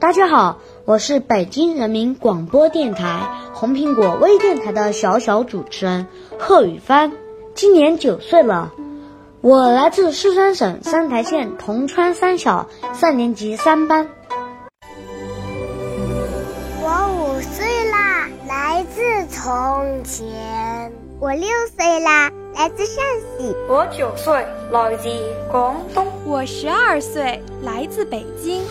大家好，我是北京人民广播电台红苹果微电台的小小主持人贺雨帆，今年九岁了。我来自四川省三台县铜川三小三年级三班。我五岁啦，来自从前。我六岁啦，来自陕西。我九岁，来自广东。我十二岁，来自北京。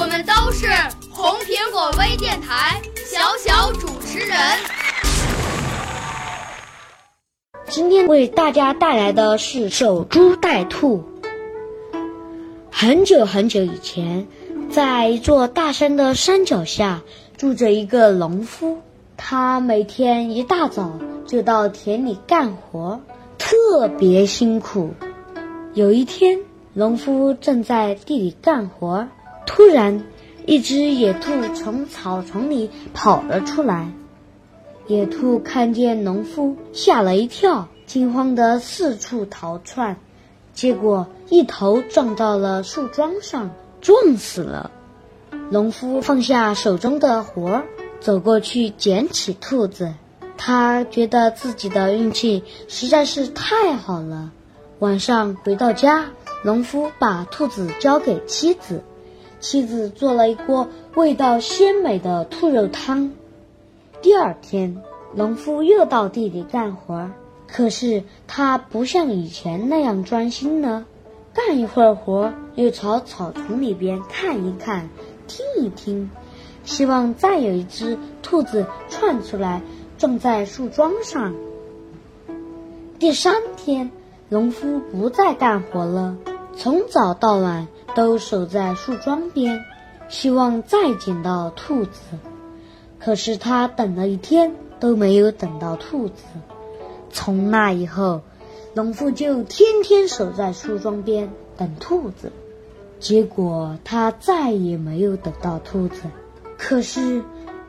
我们都是红苹果微电台小小主持人。今天为大家带来的是守株待兔。很久很久以前，在一座大山的山脚下，住着一个农夫。他每天一大早就到田里干活，特别辛苦。有一天，农夫正在地里干活。突然，一只野兔从草丛里跑了出来。野兔看见农夫，吓了一跳，惊慌的四处逃窜，结果一头撞到了树桩上，撞死了。农夫放下手中的活儿，走过去捡起兔子。他觉得自己的运气实在是太好了。晚上回到家，农夫把兔子交给妻子。妻子做了一锅味道鲜美的兔肉汤。第二天，农夫又到地里干活，可是他不像以前那样专心了。干一会儿活，又朝草丛里边看一看，听一听，希望再有一只兔子窜出来撞在树桩上。第三天，农夫不再干活了，从早到晚。都守在树桩边，希望再捡到兔子。可是他等了一天都没有等到兔子。从那以后，农夫就天天守在树桩边等兔子。结果他再也没有等到兔子。可是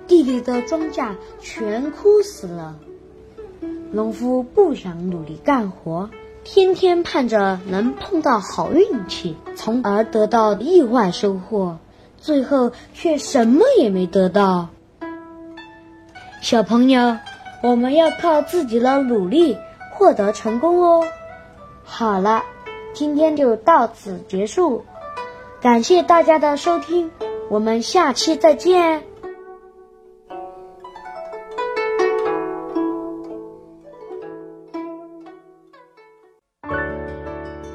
地里的庄稼全枯死了。农夫不想努力干活。天天盼着能碰到好运气，从而得到意外收获，最后却什么也没得到。小朋友，我们要靠自己的努力获得成功哦。好了，今天就到此结束，感谢大家的收听，我们下期再见。